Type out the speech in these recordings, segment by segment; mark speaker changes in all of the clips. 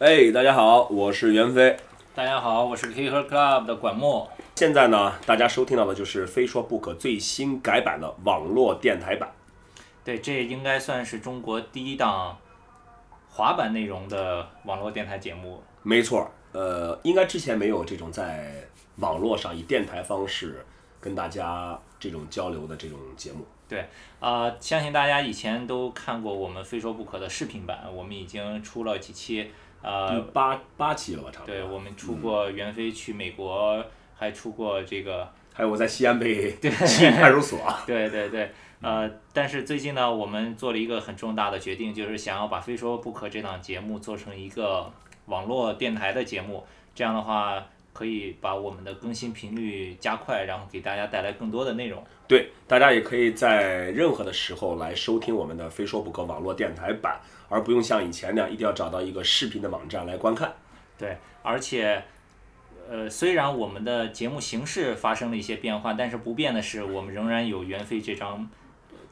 Speaker 1: 哎，大家好，我是袁飞。
Speaker 2: 大家好，我是 Kicker Club 的管墨。
Speaker 1: 现在呢，大家收听到的就是《非说不可》最新改版的网络电台版。
Speaker 2: 对，这应该算是中国第一档滑板内容的网络电台节目。
Speaker 1: 没错，呃，应该之前没有这种在网络上以电台方式跟大家这种交流的这种节目。
Speaker 2: 对，啊，相信大家以前都看过我们《非说不可》的视频版，我们已经出了几期，呃，
Speaker 1: 八八期了吧，差不多。
Speaker 2: 对，我们出过袁飞去美国，还出过这个，
Speaker 1: 还有我在西安被进 派出所。
Speaker 2: 对对对，呃，但是最近呢，我们做了一个很重大的决定，就是想要把《非说不可》这档节目做成一个网络电台的节目，这样的话可以把我们的更新频率加快，然后给大家带来更多的内容。
Speaker 1: 对，大家也可以在任何的时候来收听我们的《非说不可》网络电台版，而不用像以前那样一定要找到一个视频的网站来观看。
Speaker 2: 对，而且，呃，虽然我们的节目形式发生了一些变化，但是不变的是，我们仍然有袁飞这张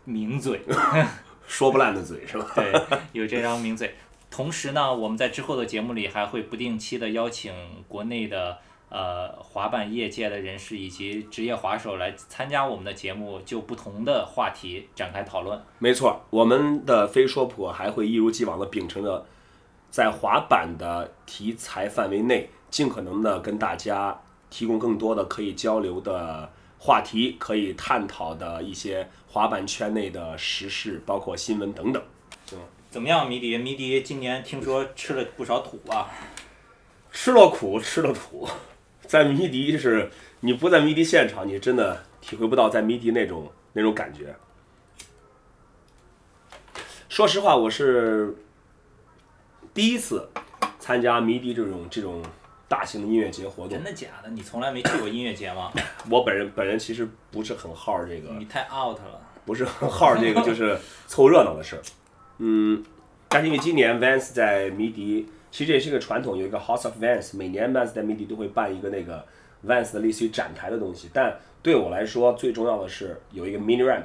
Speaker 2: 名嘴，
Speaker 1: 说不烂的嘴是吧？
Speaker 2: 对，有这张名嘴。同时呢，我们在之后的节目里还会不定期的邀请国内的。呃，滑板业界的人士以及职业滑手来参加我们的节目，就不同的话题展开讨论。
Speaker 1: 没错，我们的非说普还会一如既往的秉承着在滑板的题材范围内，尽可能的跟大家提供更多的可以交流的话题，可以探讨的一些滑板圈内的时事，包括新闻等等。
Speaker 2: 嗯，怎么样，迷笛？迷笛今年听说吃了不少土啊？
Speaker 1: 吃了苦，吃了土。在迷笛是，你不在迷笛现场，你真的体会不到在迷笛那种那种感觉。说实话，我是第一次参加迷笛这种这种大型的音乐节活动。
Speaker 2: 真的假的？你从来没去过音乐节吗？
Speaker 1: 我本人本人其实不是很好这个。
Speaker 2: 你太 out 了。
Speaker 1: 不是很好这个，就是凑热闹的事儿。嗯，但是因为今年 Vans 在迷笛。其实这也是一个传统，有一个 House of Vans，每年 Vans 在迷笛都会办一个那个 Vans 的类似于展台的东西。但对我来说，最重要的是有一个 mini ramp，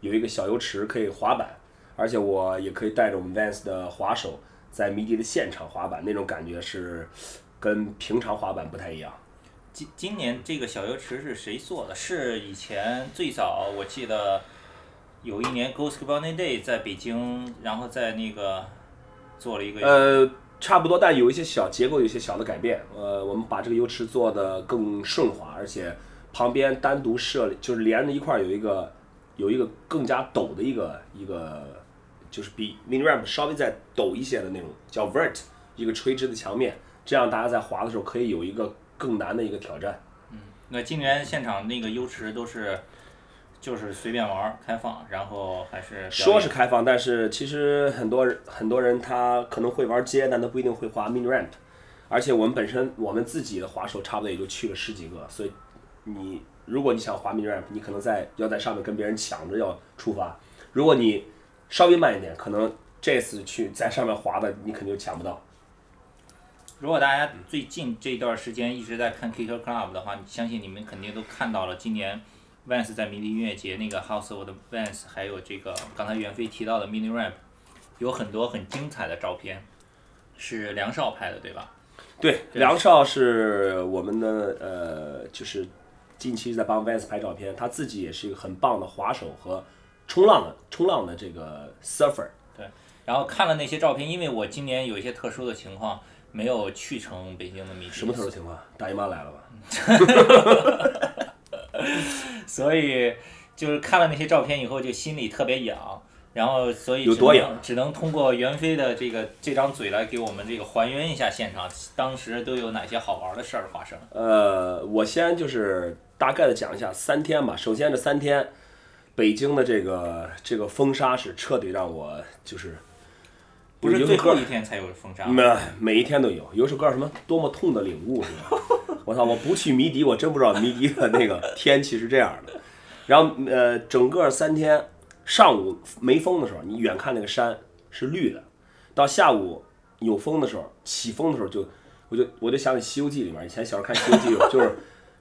Speaker 1: 有一个小游池可以滑板，而且我也可以带着我们 Vans 的滑手在迷笛的现场滑板，那种感觉是跟平常滑板不太一样。
Speaker 2: 今今年这个小游池是谁做的？是以前最早我记得有一年 Ghost b o n n y Day 在北京，然后在那个做了一个
Speaker 1: 呃。差不多，但有一些小结构，有一些小的改变。呃，我们把这个油池做的更顺滑，而且旁边单独设，就是连着一块有一个有一个更加陡的一个一个，就是比 mini ramp 稍微再陡一些的那种叫 vert 一个垂直的墙面，这样大家在滑的时候可以有一个更难的一个挑战。
Speaker 2: 嗯，那今年现场那个优池都是。就是随便玩，开放，然后还是
Speaker 1: 说是开放，但是其实很多很多人他可能会玩街，但他不一定会滑 mini ramp。而且我们本身我们自己的滑手差不多也就去了十几个，所以你如果你想滑 mini ramp，你可能在要在上面跟别人抢着要出发。如果你稍微慢一点，可能这次去在上面滑的你肯定就抢不到。
Speaker 2: 如果大家最近这段时间一直在看 Kicker Club 的话，相信你们肯定都看到了今年。Vans 在迷笛音乐节那个 House of the Vans，还有这个刚才袁飞提到的 Mini Ramp，有很多很精彩的照片，是梁少拍的，对吧？
Speaker 1: 对，梁少是我们的呃，就是近期在帮 Vans 拍照片，他自己也是一个很棒的滑手和冲浪的冲浪的这个 surfer。
Speaker 2: 对，然后看了那些照片，因为我今年有一些特殊的情况，没有去成北京的迷笛。
Speaker 1: 什么特殊情况？大姨妈来了吧？
Speaker 2: 所以就是看了那些照片以后，就心里特别痒，然后所以
Speaker 1: 有多痒，
Speaker 2: 只能通过袁飞的这个这张嘴来给我们这个还原一下现场，当时都有哪些好玩的事儿发生。
Speaker 1: 呃，我先就是大概的讲一下三天吧。首先这三天，北京的这个这个风沙是彻底让我就是
Speaker 2: 不是最后一天才有风沙，
Speaker 1: 没每一天都有。有首歌什么多么痛的领悟是吧？我操！我不去迷笛，我真不知道迷笛的那个 天气是这样的。然后呃，整个三天上午没风的时候，你远看那个山是绿的；到下午有风的时候，起风的时候就我就我就想起《西游记》里面，以前小时候看《西游记》就是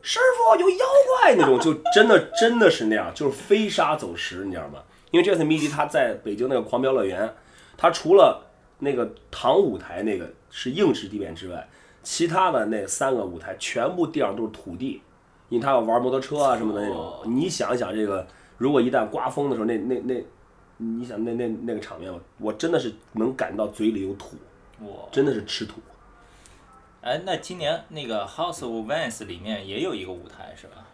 Speaker 1: 师傅有妖怪那种，就真的真的是那样，就是飞沙走石，你知道吗？因为这次迷笛他在北京那个狂飙乐园，他除了那个唐舞台那个是硬式地面之外，其他的那三个舞台全部地上都是土地，因为他要玩摩托车啊什么的那种。你想一想这个，如果一旦刮风的时候，那那那，你想那那那个场面，我真的是能感到嘴里有土，
Speaker 2: 哇，
Speaker 1: 真的是吃土。
Speaker 2: 哎，那今年那个 House of Vans 里面也有一个舞台是吧？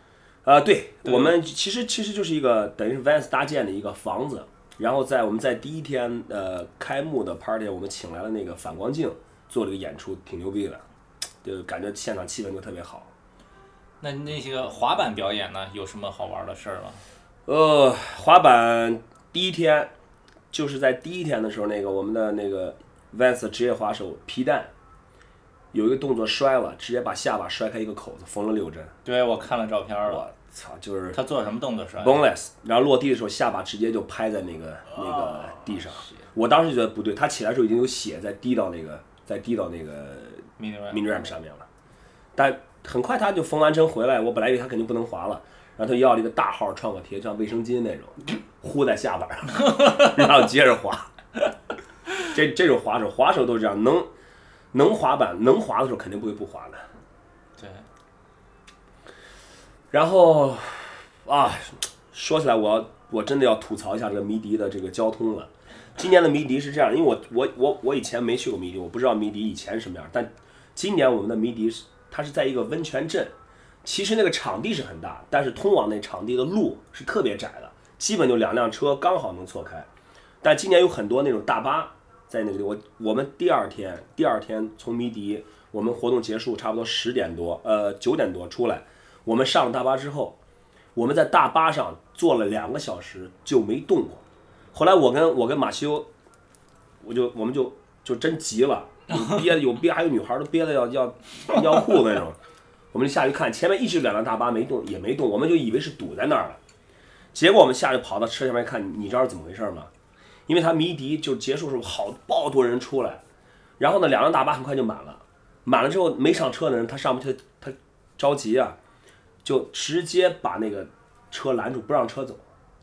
Speaker 1: 啊，对，我们其实其实就是一个等于是 Vans 搭建的一个房子，然后在我们在第一天呃开幕的 party，我们请来了那个反光镜做了个演出，挺牛逼的，就感觉现场气氛就特别好。
Speaker 2: 那那些个滑板表演呢，有什么好玩的事儿吗？
Speaker 1: 呃，滑板第一天就是在第一天的时候，那个我们的那个 Vans 职业滑手皮蛋有一个动作摔了，直接把下巴摔开一个口子，缝了六针。
Speaker 2: 对，我看了照片了。
Speaker 1: 我操，就是
Speaker 2: 他做什么动作摔
Speaker 1: ？boneless，然后落地的时候下巴直接就拍在那个那个地上。我当时就觉得不对，他起来的时候已经有血在滴到那个在滴到那个
Speaker 2: mini ramp
Speaker 1: mini ramp 上面了，但很快他就缝完针回来，我本来以为他肯定不能滑了，然后他要了一个大号创可贴，像卫生巾那种，糊在下巴上，然后接着滑。这这种滑手，滑手都是这样，能能滑板能滑的时候肯定不会不滑的。
Speaker 2: 对，
Speaker 1: 然后啊，说起来我要我真的要吐槽一下这个迷笛的这个交通了。今年的迷笛是这样，因为我我我我以前没去过迷笛，我不知道迷笛以前什么样。但今年我们的迷笛是它是在一个温泉镇，其实那个场地是很大，但是通往那场地的路是特别窄的，基本就两辆车刚好能错开。但今年有很多那种大巴在那个地我我们第二天第二天从迷笛，我们活动结束差不多十点多，呃九点多出来，我们上了大巴之后，我们在大巴上坐了两个小时就没动过。后来我跟我跟马修，我就我们就就真急了，憋的有憋，还有女孩儿都憋得要要尿裤子那种。我们就下去看，前面一直有两辆大巴没动，也没动，我们就以为是堵在那儿了。结果我们下去跑到车下面看，你知道是怎么回事吗？因为他迷笛就结束时候好爆多人出来，然后呢两辆大巴很快就满了，满了之后没上车的人他上不去，他着急啊，就直接把那个车拦住不让车走。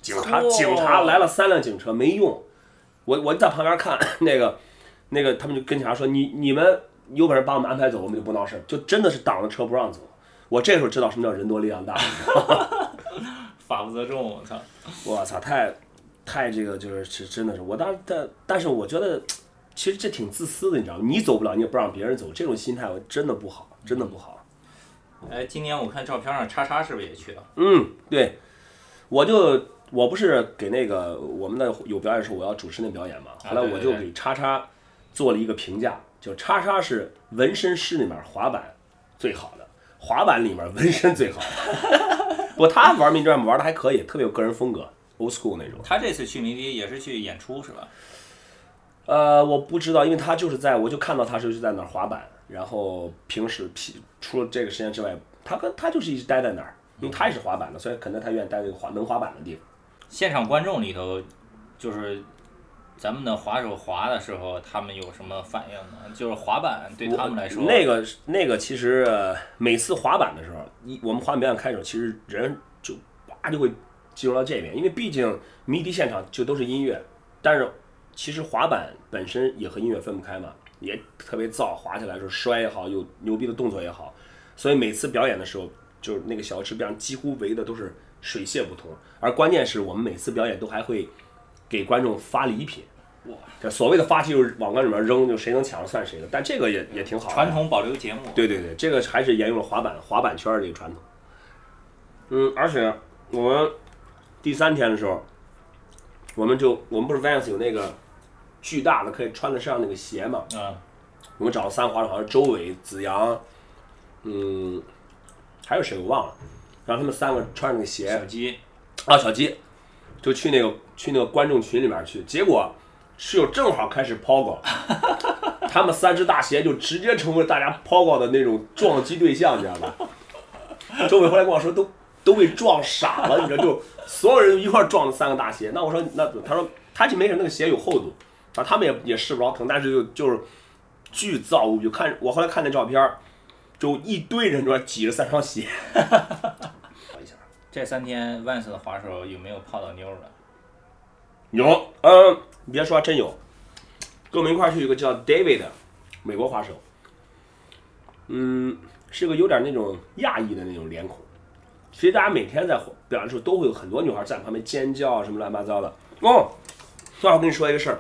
Speaker 1: 警察
Speaker 2: 哦
Speaker 1: 警察来了三辆警车没用，我我在旁边看那个那个他们就跟警察说你你们有本事把我们安排走，我们就不闹事儿，就真的是挡着车不让走。我这时候知道什么叫人多力量大，
Speaker 2: 法不责众，我操！
Speaker 1: 我操，太太这个就是是真的是我当时但但是我觉得其实这挺自私的，你知道吗？你走不了，你也不让别人走，这种心态我真的不好，真的不好。
Speaker 2: 哎，今年我看照片上叉叉是不是也去了？
Speaker 1: 嗯，对，我就我不是给那个我们的有表演的时候我要主持那表演嘛，后来我就给叉叉做了一个评价，就叉叉是纹身师里面滑板最好的，滑板里面纹身最好的。不，他玩 mini ramp 玩的还可以，特别有个人风格，old school 那种。
Speaker 2: 他这次去迷笛也是去演出是吧？
Speaker 1: 呃，我不知道，因为他就是在，我就看到他就是在那儿滑板，然后平时皮除了这个时间之外，他跟他就是一直待在那儿，因为他也是滑板的，所以可能他愿意待在滑能滑板的地方。
Speaker 2: 现场观众里头，就是咱们的滑手滑的时候，他们有什么反应呢？就是滑板对他们来说，
Speaker 1: 那个那个其实、呃每次滑板的时候，一我们滑板表演开始，其实人就叭就会进入到这边，因为毕竟迷笛现场就都是音乐，但是其实滑板本身也和音乐分不开嘛，也特别燥，滑起来的时候摔也好，有牛逼的动作也好，所以每次表演的时候，就是那个小池边上几乎围的都是水泄不通，而关键是我们每次表演都还会给观众发礼品。
Speaker 2: 哇，
Speaker 1: 这所谓的发就是往观里面扔，就谁能抢着算谁的，但这个也也挺好。
Speaker 2: 传统保留节目。
Speaker 1: 对对对，这个还是沿用了滑板滑板圈儿这个传统。嗯，而且我们第三天的时候，我们就我们不是 Vans 有那个巨大的可以穿得上那个鞋嘛？
Speaker 2: 嗯，
Speaker 1: 我们找了三个滑手，好像是周伟、子阳，嗯，还有谁我忘了，让他们三个穿着那个鞋
Speaker 2: 小鸡，
Speaker 1: 啊，小鸡就去那个去那个观众群里面去，结果室友正好开始抛高，他们三只大鞋就直接成为大家抛高的那种撞击对象，你知道吧？周伟后来跟我说，都都被撞傻了，你知道，就所有人一块儿撞了三个大鞋。那我说，那他说他就没事，那个鞋有厚度，啊，他们也也试不着疼，但是就就是巨造物，就看我后来看那照片，就一堆人在那挤着三双鞋。
Speaker 2: 这三天 Vans 的滑手有没有泡到妞了？
Speaker 1: 有，嗯，你别说，真有。跟我们一块去有个叫 David 的美国滑手，嗯，是个有点那种亚裔的那种脸孔。其实大家每天在表演的时候，都会有很多女孩在旁边尖叫什么乱七八糟的。哦，算了，我跟你说一个事儿，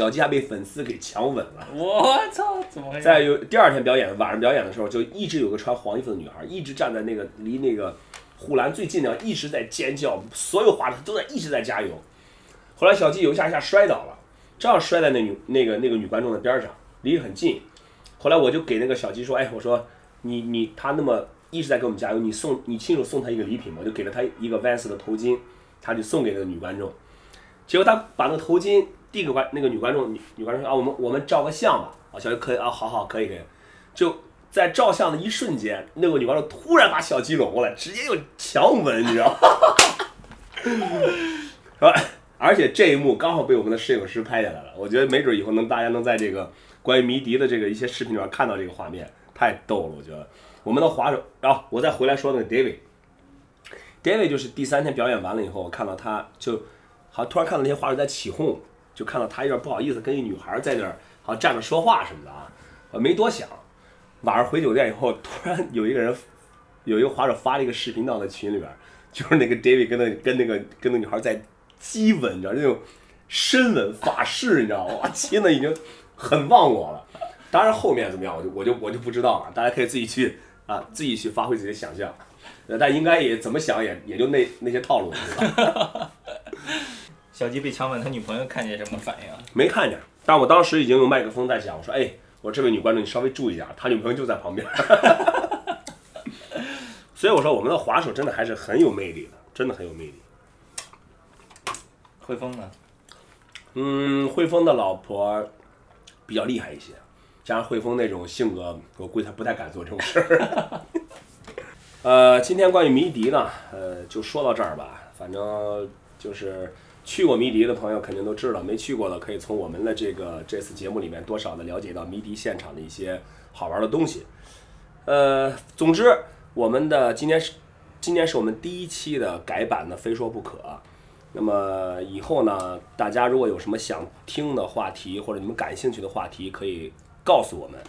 Speaker 1: 小鸡还被粉丝给强吻了。
Speaker 2: 我操，怎么回事？
Speaker 1: 在有第二天表演，晚上表演的时候，就一直有个穿黄衣服的女孩，一直站在那个离那个护栏最近的，一直在尖叫，所有滑的都在一直在加油。后来小鸡有一下一下摔倒了，正好摔在那女那个那个女观众的边上，离得很近。后来我就给那个小鸡说：“哎，我说你你他那么一直在给我们加油，你送你亲手送他一个礼品嘛？”我就给了他一个 Vans 的头巾，他就送给那个女观众。结果他把那个头巾递给观那个女观众，女女观众说：“啊，我们我们照个相吧。”啊，小鸡可以啊，好好可以可以。就在照相的一瞬间，那个女观众突然把小鸡搂过来，直接就强吻，你知道吗？是吧？而且这一幕刚好被我们的摄影师拍下来了，我觉得没准以后能大家能在这个关于迷笛的这个一些视频里面看到这个画面，太逗了，我觉得。我们的滑手，然后我再回来说那个 David，David 就是第三天表演完了以后，我看到他就好突然看到那些滑手在起哄，就看到他有点不好意思跟一女孩在那儿好像站着说话什么的啊，我没多想。晚上回酒店以后，突然有一个人有一个滑手发了一个视频到那群里边，就是那个 David 跟那跟那个跟那女孩在。激吻，你知道那种深吻法式，你知道吗？哇，亲的已经很忘我了。当然后面怎么样，我就我就我就不知道了。大家可以自己去啊，自己去发挥自己的想象。但应该也怎么想也也就那那些套路，对吧？
Speaker 2: 小鸡被强吻，他女朋友看见什么反应？
Speaker 1: 没看见，但我当时已经用麦克风在讲，我说：“哎，我这位女观众，你稍微注意一下，他女朋友就在旁边。”所以我说，我们的滑手真的还是很有魅力的，真的很有魅力。
Speaker 2: 汇丰呢？
Speaker 1: 嗯，汇丰的老婆比较厉害一些，加上汇丰那种性格，我估计他不太敢做这种事儿。呃，今天关于迷笛呢，呃，就说到这儿吧。反正就是去过迷笛的朋友肯定都知道，没去过的可以从我们的这个这次节目里面多少的了解到迷笛现场的一些好玩的东西。呃，总之，我们的今天是今天是我们第一期的改版的《非说不可》。那么以后呢，大家如果有什么想听的话题，或者你们感兴趣的话题，可以告诉我们。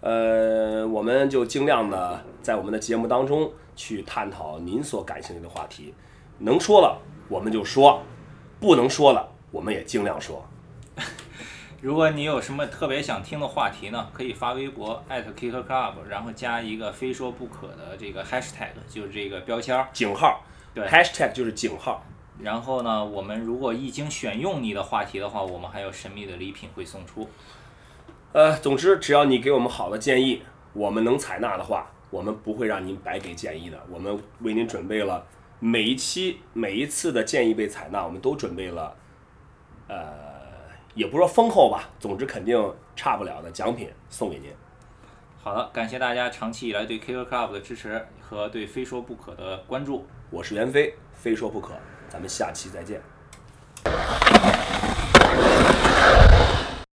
Speaker 1: 呃，我们就尽量的在我们的节目当中去探讨您所感兴趣的话题。能说了我们就说，不能说了我们也尽量说。
Speaker 2: 如果你有什么特别想听的话题呢，可以发微博 @kickerclub，然后加一个非说不可的这个 hashtag，就是这个标签儿
Speaker 1: 井号。
Speaker 2: 对
Speaker 1: ，hashtag 就是井号。
Speaker 2: 然后呢，我们如果一经选用你的话题的话，我们还有神秘的礼品会送出。
Speaker 1: 呃，总之只要你给我们好的建议，我们能采纳的话，我们不会让您白给建议的。我们为您准备了每一期每一次的建议被采纳，我们都准备了，呃，也不说丰厚吧，总之肯定差不了的奖品送给您。
Speaker 2: 好的，感谢大家长期以来对 Kicker Club 的支持和对非说不可的关注。
Speaker 1: 我是袁飞，非说不可。咱们下期再见。